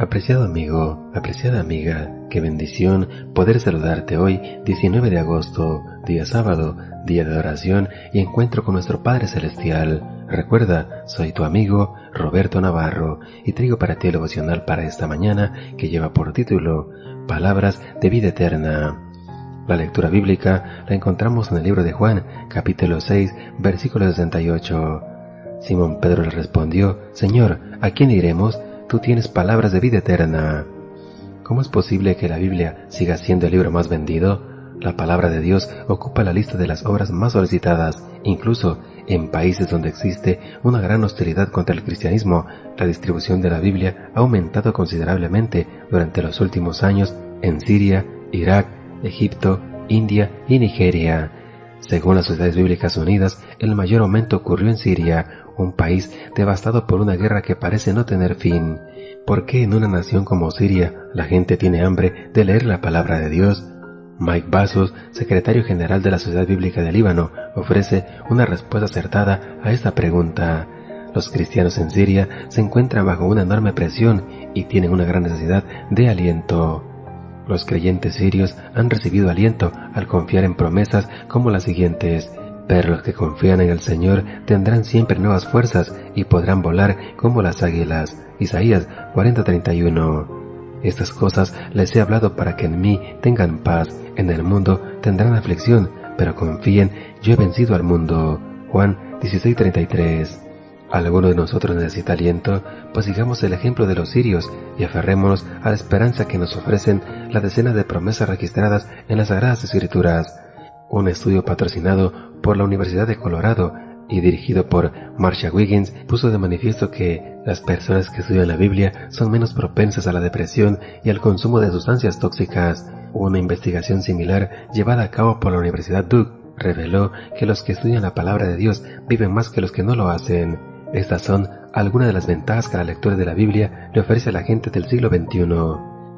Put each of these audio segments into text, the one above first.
Apreciado amigo, apreciada amiga, qué bendición poder saludarte hoy, 19 de agosto, día sábado, día de oración y encuentro con nuestro Padre Celestial. Recuerda, soy tu amigo Roberto Navarro y traigo para ti el devocional para esta mañana que lleva por título Palabras de vida eterna. La lectura bíblica la encontramos en el libro de Juan, capítulo 6, versículo 68. Simón Pedro le respondió, Señor, ¿a quién iremos? Tú tienes palabras de vida eterna. ¿Cómo es posible que la Biblia siga siendo el libro más vendido? La palabra de Dios ocupa la lista de las obras más solicitadas, incluso en países donde existe una gran hostilidad contra el cristianismo. La distribución de la Biblia ha aumentado considerablemente durante los últimos años en Siria, Irak, Egipto, India y Nigeria. Según las Sociedades Bíblicas Unidas, el mayor aumento ocurrió en Siria, un país devastado por una guerra que parece no tener fin. ¿Por qué en una nación como Siria la gente tiene hambre de leer la palabra de Dios? Mike Basos, secretario general de la Sociedad Bíblica de Líbano, ofrece una respuesta acertada a esta pregunta. Los cristianos en Siria se encuentran bajo una enorme presión y tienen una gran necesidad de aliento. Los creyentes sirios han recibido aliento al confiar en promesas como las siguientes. Pero los que confían en el Señor tendrán siempre nuevas fuerzas y podrán volar como las águilas. Isaías 40:31. Estas cosas les he hablado para que en mí tengan paz. En el mundo tendrán aflicción, pero confíen, yo he vencido al mundo. Juan 16:33. Alguno de nosotros necesita aliento, pues sigamos el ejemplo de los sirios y aferrémonos a la esperanza que nos ofrecen la decena de promesas registradas en las Sagradas Escrituras. Un estudio patrocinado por la Universidad de Colorado y dirigido por Marcia Wiggins puso de manifiesto que las personas que estudian la Biblia son menos propensas a la depresión y al consumo de sustancias tóxicas. Una investigación similar llevada a cabo por la Universidad Duke reveló que los que estudian la palabra de Dios viven más que los que no lo hacen. Estas son algunas de las ventajas que la lectura de la Biblia le ofrece a la gente del siglo XXI.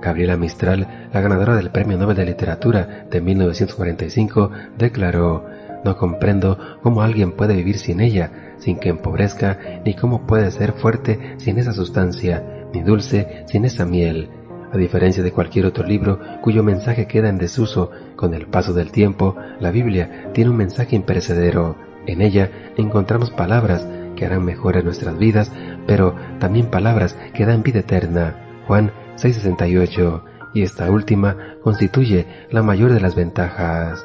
Gabriela Mistral, la ganadora del Premio Nobel de Literatura de 1945, declaró, No comprendo cómo alguien puede vivir sin ella, sin que empobrezca, ni cómo puede ser fuerte sin esa sustancia, ni dulce sin esa miel. A diferencia de cualquier otro libro cuyo mensaje queda en desuso con el paso del tiempo, la Biblia tiene un mensaje imperecedero. En ella encontramos palabras que harán mejor nuestras vidas, pero también palabras que dan vida eterna. Juan 6:68, y esta última constituye la mayor de las ventajas.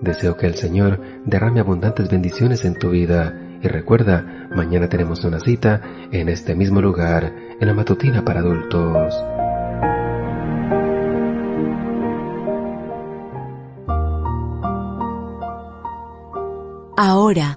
Deseo que el Señor derrame abundantes bendiciones en tu vida y recuerda, mañana tenemos una cita en este mismo lugar, en la matutina para adultos. Ahora